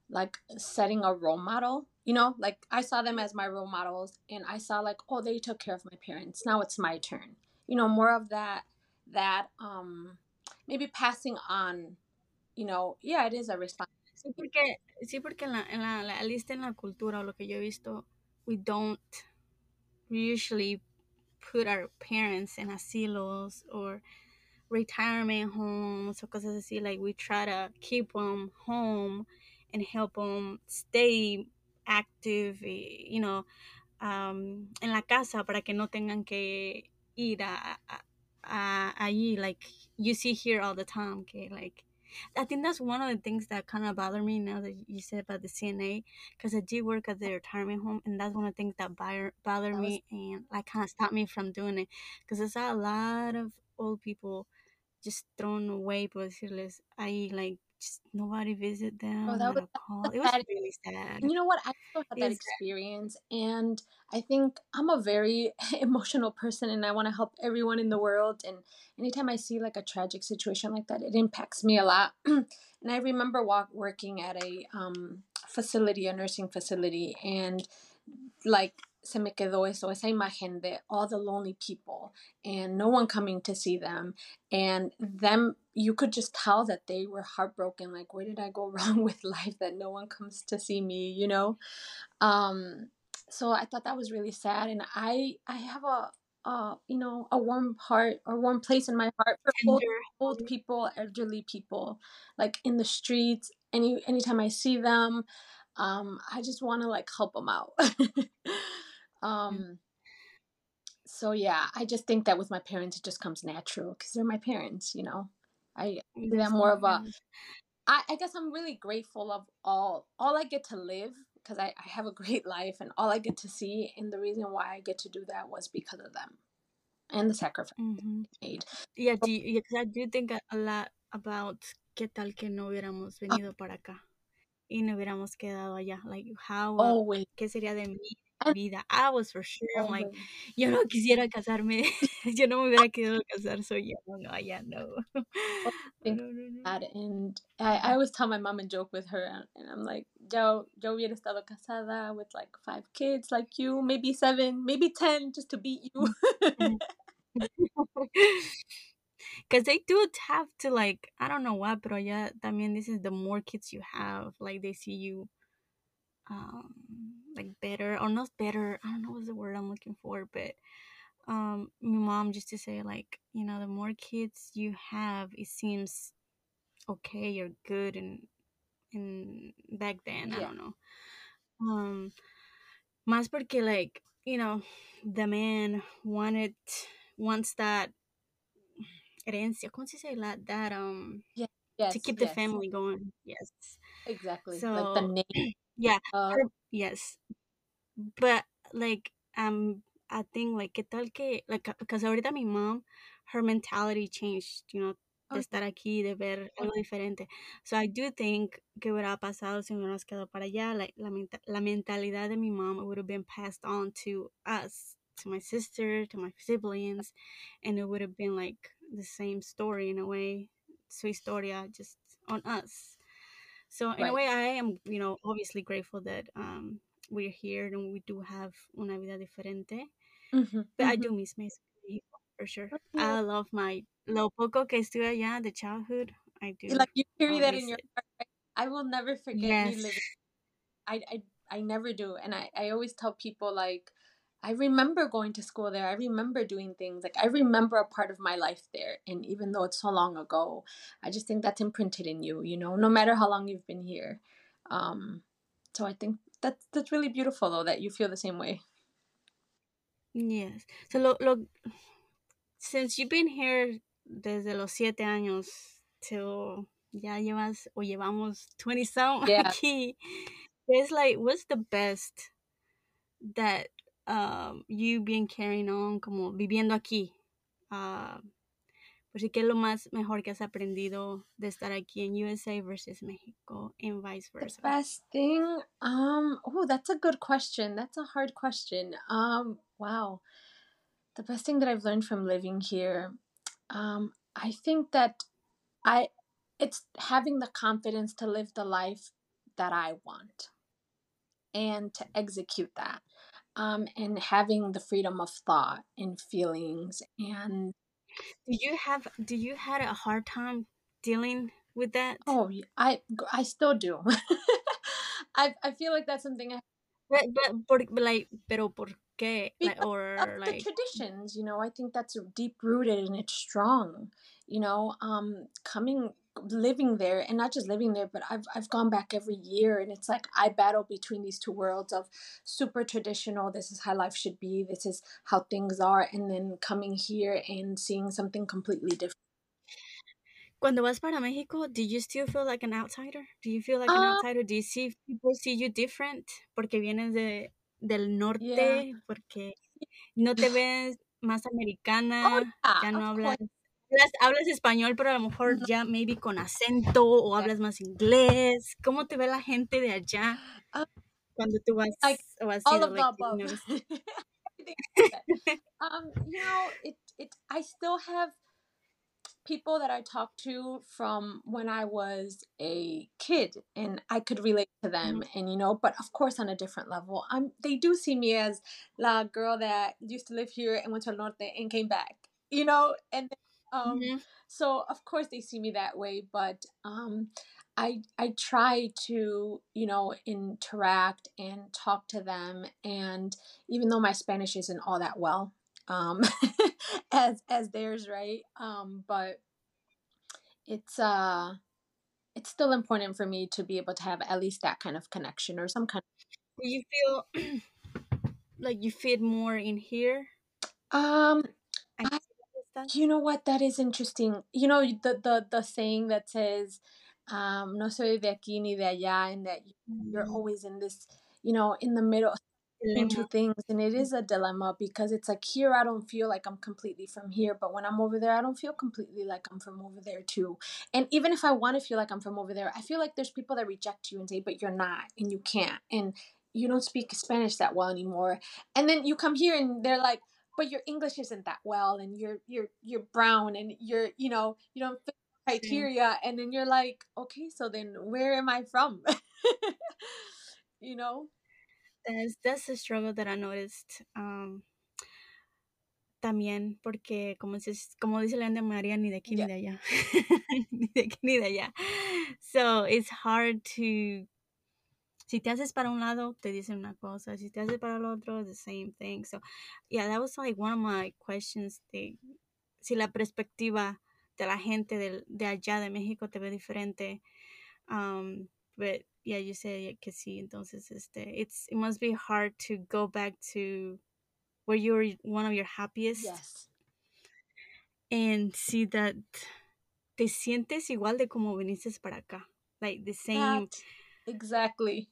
like setting a role model you know like i saw them as my role models and i saw like oh they took care of my parents now it's my turn you know more of that that um maybe passing on you know yeah it is a responsibility Sí, porque, sí, porque en la, en la, la cultura o lo que yo he visto, we don't usually put our parents in asilos or retirement homes or cosas así. Like we try to keep them home and help them stay active, you know, um, en la casa para que no tengan que ir a, a allí. Like you see here all the time, Okay, like I think that's one of the things that kind of bother me now that you said about the CNA, because I do work at the retirement home, and that's one of the things that bother, bother That was- me and like kind of stop me from doing it, because there's a lot of old people just thrown away, por decirles, ahí like just nobody visit them, Oh, that was- call. It was sad. really sad. You know what? I also had that experience, and I think I'm a very emotional person, and I want to help everyone in the world. And anytime I see like a tragic situation like that, it impacts me a lot. and I remember walk, working at a um, facility, a nursing facility, and like se me quedó eso, esa imagen de all the lonely people and no one coming to see them. And them, you could just tell that they were heartbroken. Like, where did I go wrong with life that no one comes to see me, you know? Um, so I thought that was really sad. And I, I have a, uh, you know, a warm heart or warm place in my heart for old, old people, elderly people, like in the streets. Any anytime I see them, um, I just want to like help them out. um, so yeah, I just think that with my parents, it just comes natural because they're my parents. You know, I them more of a. I, I guess I'm really grateful of all all I get to live because I, I have a great life and all I get to see and the reason why I get to do that was because of them and the sacrifice Mhm. made. Yeah, do you, yeah, 'cause I do think a, lot about qué tal que no hubiéramos venido para acá y no hubiéramos quedado allá. Like, how, uh, Always. ¿qué sería de And- vida? Ah, I was for sure, I'm like, yo no quisiera casarme, yo no me hubiera querido casar, so yeah, no, no, allá no. that and I, I always tell my mom and joke with her and, and I'm like, yo, yo hubiera estado casada with like five kids like you, maybe seven, maybe ten just to beat you. Mm. Mm. Because they do have to like I don't know what, pero ya también this is the more kids you have, like they see you um like better or not better. I don't know what's the word I'm looking for, but um my mom just to say like, you know, the more kids you have, it seems okay, you're good and and back then, I don't know. Um más porque like, you know, the man wanted wants that herencia, ¿cómo se dice? That, that um Yeah. yes, to keep the family going. Yes. Exactly. like So the name yeah, her- yes. But like um I think like qué tal que like because ahorita mi mom her mentality changed, you know, de estar aquí, de ver algo diferente. So I do think que hubiera pasado si hubiéramos quedado para allá, like la, menta- la mentalidad de mi mom would have been passed on to us, to my sister, to my siblings, and it would have been like the same story in a way, su historia just on us. So in a way, I am, you know, obviously grateful that um, we're here and we do have una vida diferente. Mhm, But I mhm. do miss Mexico for sure. Yeah. I love my lo poco que estuve allá, the childhood. I do. like you carry that in your heart. right? I will never forget me Yes. living I, I I never do. And I, I always tell people like I remember going to school there. I remember doing things. Like I remember a part of my life there. And even though it's so long ago, I just think that's imprinted in you, you know, no matter how long you've been here. Um so I think that's that's really beautiful though that you feel the same way. Yes. So look, lo since you've been here desde los siete años till ya llevas o llevamos 20 some Yeah. aquí, it's like, what's the best that um, you been carrying on como viviendo aquí? Uh, pues sí, ¿qué es lo más mejor que has aprendido de estar aquí en USA versus Mexico and vice versa? The best thing, um, oh, that's a good question. That's a hard question. Um, wow. The best thing that I've learned from living here, um, I think that I it's having the confidence to live the life that I want and to execute that. Um, and having the freedom of thought and feelings and Do you have do you had a hard time dealing with that? oh, i i still do. I I feel like that's something I But, but, por, like, pero por qué? Like, or of the like, traditions you know i think that's deep rooted and it's strong you know um coming living there and not just living there but i've i've gone back every year and it's like i battle between these two worlds of super traditional this is how life should be this is how things are and then coming here and seeing something completely different cuando vas para Mexico, do you still feel like an outsider? Do you feel like an uh outsider? Do you see people see you different? Porque vienes de, del yeah norte, porque no te ves más oh americana, yeah ya no hablas, course hablas, hablas español, pero a lo mejor ya maybe con acento o hablas más inglés. ¿Cómo te ve la gente de allá Uh, cuando tú vas like o has all of Like, you above notice? everything that. um you know it it i still have people that I talked to from when I was a kid and I could relate to them Mhm. and you know but of course on a different level I'm they do see me as la girl that used to live here and went to el norte and came back you know and um Mhm. so of course they see me that way but um I I try to you know interact and talk to them and even though my Spanish isn't all that well um as as theirs right um but it's uh it's still important for me to be able to have at least that kind of connection or some kind Do you feel like you fit more in here? um I, you know what? That is interesting. You know the the the saying that says um no soy de aquí ni de allá and that you're Mm, always in this you know in the middle between two things and it is a dilemma because it's like here I don't feel like I'm completely from here but when I'm over there I don't feel completely like I'm from over there too. And even if I want to feel like I'm from over there I feel like there's people that reject you and say but you're not and you can't and you don't speak Spanish that well anymore. And then you come here and they're like but your English isn't that well and you're you're you're brown and you're you know you don't fit criteria and then you're like okay so then where am I from you know That's, that's a struggle that I noticed. Um, también porque como dices, como dice la India María, ni de aquí ni yeah de allá. ni de aquí ni de allá. So it's hard to si te haces para un lado, te dicen una cosa. Si te haces para el otro, the same thing. So, yeah, that was like one of my questions. De, si la perspectiva de la gente del, de allá de México te ve diferente. Um, but yeah, you said que sí. Entonces, este, it's it must be hard to go back to where you're one of your happiest yes and see that te sientes igual de como viniste para acá. Like the same that exactly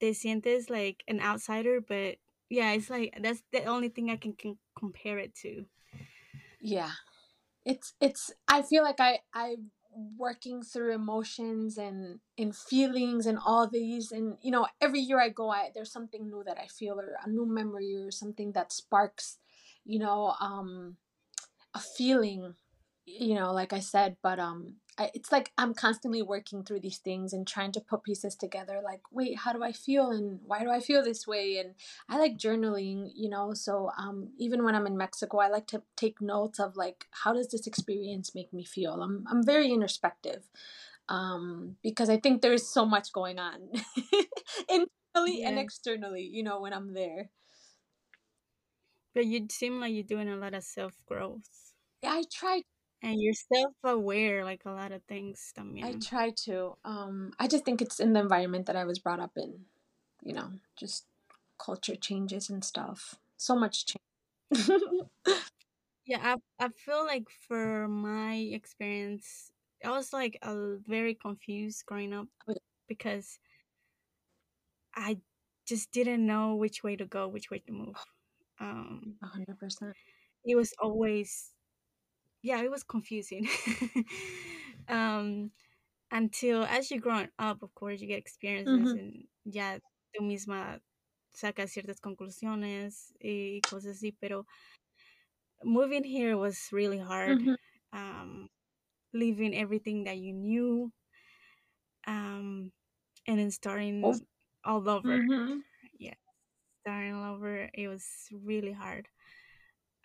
te sientes like an outsider, but yeah, it's like that's the only thing I can, can compare it to. yeah it's it's i feel like i i'm working through emotions and and feelings and all these and you know every year i go i there's something new that i feel or a new memory or something that sparks you know um a feeling you know like i said but um I, it's like i'm constantly working through these things and trying to put pieces together like wait how do i feel? And why do i feel this way? And i like journaling you know so um even when i'm in mexico i like to take notes of like how does this experience make me feel? I'm, I'm very introspective um because i think there's so much going on internally and externally you know when i'm there. But you seem like you're doing a lot of self growth. Yeah, I try And you're self aware, like a lot of things I try to. Um, I just think it's in the environment that I was brought up in. You know, just culture changes and stuff. So much change. Yeah, I I feel like for my experience, I was like a very confused growing up Oh, because I just didn't know which way to go, which way to move. Um, A hundred percent. it was always, yeah, it was confusing. um, until as you grow up, of course, you get experiences Mhm. and ya tú misma sacas ciertas conclusiones y cosas así, pero moving here was really hard. Mhm. Um, leaving everything that you knew, um, and then starting Oh. all over. Mhm. Yeah, starting all over. It was really hard.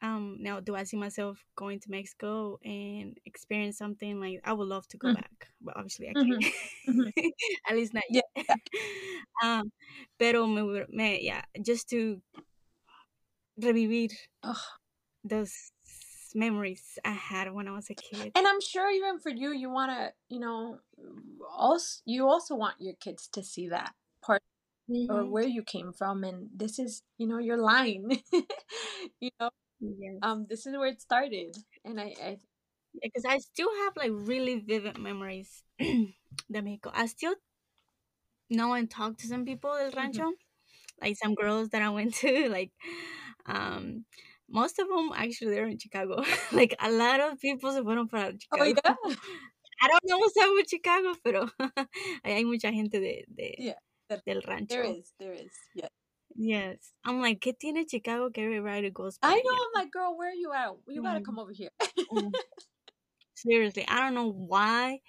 Um, now, do I see myself going to Mexico and experience something like I would love to go Mhm. back, but obviously I Mhm. can't. Mhm. At least not Yeah, yet. um, pero me, me, yeah, just to revivir Ugh. those memories I had when I was a kid. And I'm sure even for you, you want to, you know, also you also want your kids to see that part or Mhm. where you came from, and this is, you know, your line. you know, Yes. um, this is where it started, and I, I because I still have like really vivid memories de Mexico. I still know and talk to some people del rancho, like some girls that I went to. Like, um, most of them actually they're in Chicago. like a lot of people se fueron para oh Chicago. yeah, I don't know what's up with Chicago, pero hay mucha gente de, de Yeah, del rancho. there is, there is, yeah. Yes, I'm like, ¿qué tiene Chicago que everybody goes? I know. I'm like, girl, where are you at? You gotta Mm. come over here. Mm. Seriously, I don't know why.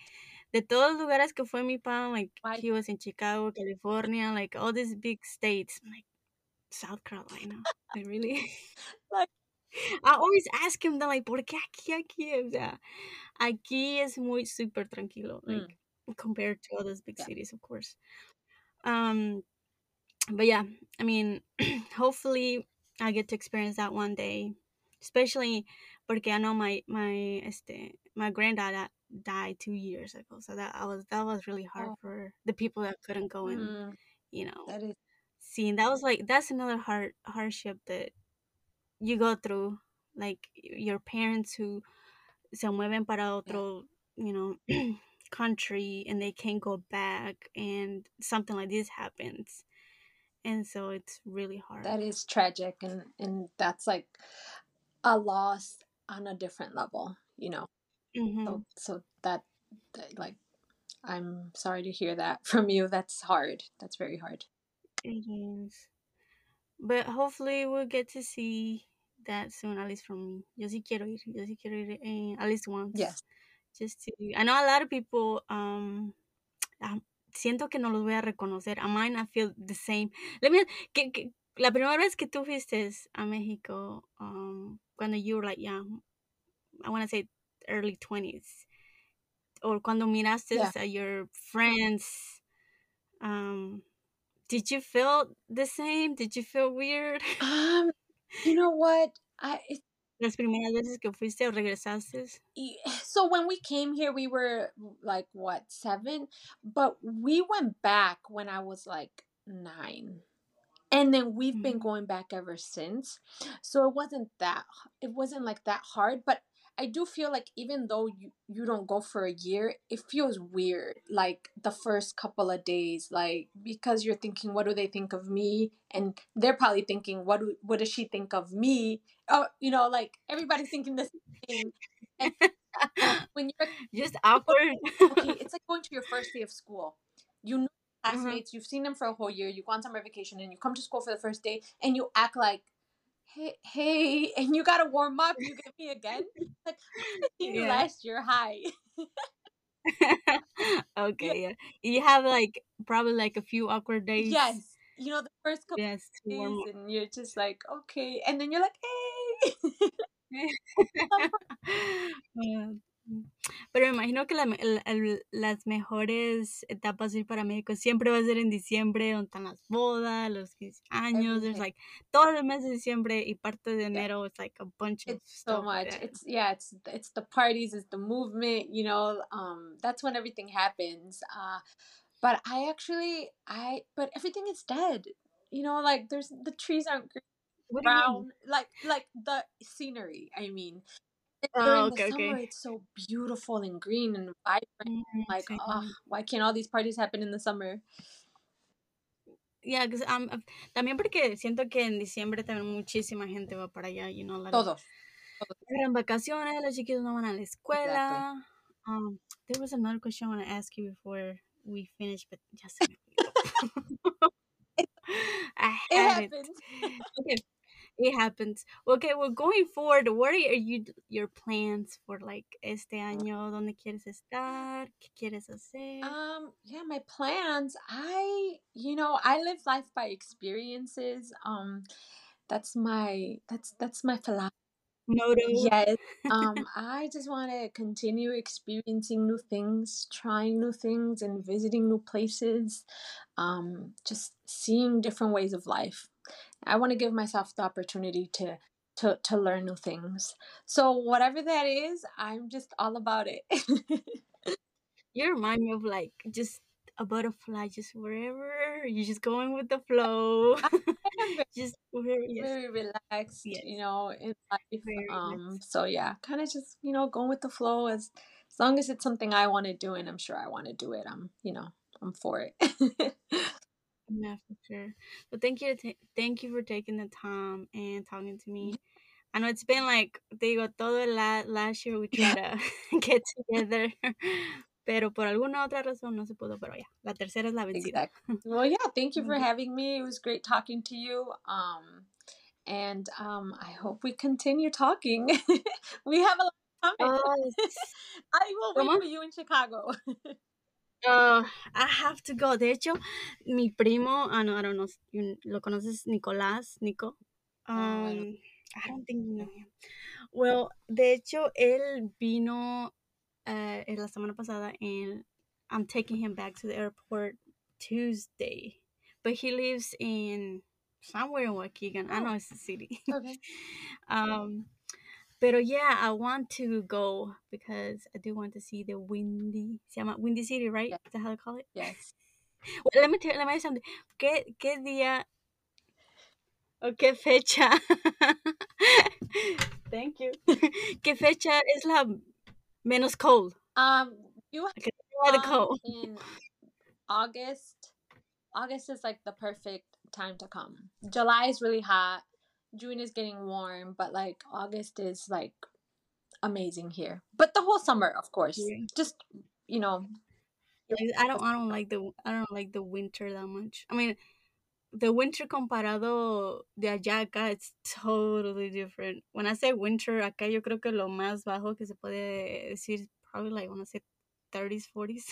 De todos los lugares que fue mi pa, like Why? he was in Chicago, California, like all these big states. I'm like South Carolina. Like really? Like- I always ask him, they're like, ¿por qué aquí, aquí? O sea, aquí es muy super tranquilo, like compared to all those big Mm. Yeah. cities, of course. Um, but yeah, I mean, hopefully I get to experience that one day, especially porque I know my my este my granddad died two years ago, so that I was that was really hard Oh. for the people that couldn't go and Mm, you know that is, seeing that was like that's another hard hardship that you go through, like your parents who se mueven para otro you know country and they can't go back and something like this happens and so it's really hard that is tragic, and and that's like a loss on a different level, you know. Mhm. So, so that, that, like, I'm sorry to hear that from you. That's hard. That's very hard. It is. But hopefully we'll get to see that soon, at least from me. Yo sí quiero ir. Yo sí quiero ir eh, at least once. Yes. Just to. I know a lot of people. Um, um, siento que no los voy a reconocer. I might not feel the same. Let me. Que, que, la primera vez que tú fuiste a México, um, cuando you were like young, I want to say early twenties, or cuando miraste Yeah. a your friends, um, did you feel the same? Did you feel weird? Um, you know what? I it, Las primeras veces que fuiste o regresaste. y- so when we came here, we were like what seven, but we went back when I was like nine, and then we've been Mhm. going back ever since. So it wasn't that it wasn't like that hard, but I do feel like even though you you don't go for a year, it feels weird. Like the first couple of days, like because you're thinking, what do they think of me? And they're probably thinking, what do what does she think of me? Oh, you know, like everybody's thinking the same thing. When you're Just awkward. okay, it's like going to your first day of school. You know Mhm. classmates, you've seen them for a whole year, you go on summer vacation, and you come to school for the first day, and you act like, hey, hey, and you gotta warm up. You get me again? Like, Yeah. last year. Hi. okay, yeah. You have like probably like a few awkward days. Yes. You know, the first couple Yes. days, and you're just like, okay. And then you're like, hey. Ah, mm. Pero me imagino que la el- las mejores etapas de ir para México siempre va a ser en diciembre, donde están las bodas, los 15 años. There's like todo el mes de diciembre y parte de enero. It's like a bunch of it's so stuff much it's yeah it's it's the parties it's the movement you know um that's when everything happens uh but i actually i but everything is dead you know like there's the trees aren't green What brown, like like the scenery. I mean, Oh, okay, the summer, okay. it's so beautiful and green and vibrant. Mm, Like, oh, why can't all these parties happen in the summer? Yeah, 'cause, um, también porque siento que en diciembre también muchísima gente va para allá, you know, like Todos. agarran vacaciones, los chiquitos no van a la Exactly. escuela. Um, there was another question I want to ask you before we finish, but just. I It had it. happens. Okay, it happens. Okay, well, going forward, what are you your plans for like este año? ¿Dónde quieres estar? ¿Qué quieres hacer? Um, yeah, my plans. I, you know, I live life by experiences. Um, that's my that's that's my philosophy. Yes. Um, I just want to continue experiencing new things, trying new things, and visiting new places. Um, just seeing different ways of life. I want to give myself the opportunity to to to learn new things. So whatever that is, I'm just all about it. You remind me of like just a butterfly, just wherever you're just going with the flow. Very, just wherever, yes, very relaxed, yes, you know, in life. very Um, relaxed. so yeah, kind of just you know going with the flow as as long as it's something I want to do, and I'm sure I want to do it. I'm you know I'm for it. Yeah, for sure. But thank you, ta- thank you for taking the time and talking to me. I know it's been like te digo todo la- last year we tried to get together, pero por alguna otra razón no se pudo. Pero ya, la tercera es la vencida. exactly. Well, yeah. Thank you for having me. It was great talking to you. Um, and um, I hope we continue talking. we have a lot coming. Oh, I will wait ¿Cómo? for you in Chicago. Uh, I have to go. De hecho, mi primo, ah, no, I don't know, you lo conoces, Nicolás, Nico. I don't- Um, I don't think you know him. Well, de hecho, él vino uh, la semana pasada and I'm taking him back to the airport Tuesday. But he lives in somewhere in Waukegan. I Oh. know it's a city. okay. um, pero yeah, I want to go because I do want to see the Windy, se llama Windy City, right? Yeah. Is that how they call it? Yes. Well, let me tell, let me something. ¿Qué, qué día o qué fecha? Thank you. ¿Qué fecha es la menos cold? Um, you why the um, cold? in August. August is like the perfect time to come. July is really hot. June is getting warm, but like August is like amazing here. But the whole summer, of course. Yeah. Just you know, I don't I don't like the I don't like the winter that much. I mean, the winter comparado de allá acá it's totally different. When I say winter acá yo creo que lo más bajo que se puede decir probably like when I say 30s, 40s.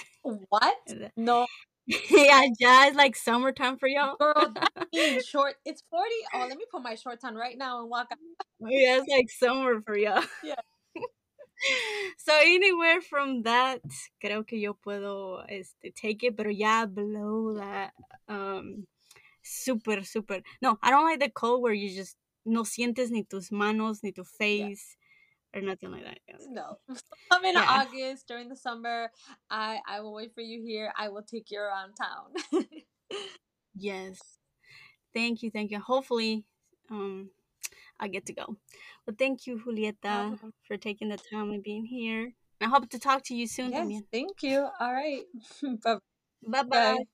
what? No, yeah, is like summertime for y'all. girl, short. It's forty. Oh, let me put my shorts on right now and walk out. yeah, it's like summer for y'all. Yeah. so anywhere from that, creo que yo puedo este, take it, pero ya below that, um, super, super. No, I don't like the cold where you just no sientes ni tus manos ni tu face or nothing like that. Yeah. No, come in Yeah. August during the summer. I I will wait for you here. I will take you around town. Yes. Thank you, thank you. Hopefully, um, I get to go. Well, thank you, Julieta, for taking the time and being here. I hope to talk to you soon yes, thank you. All right. Bye. Bye.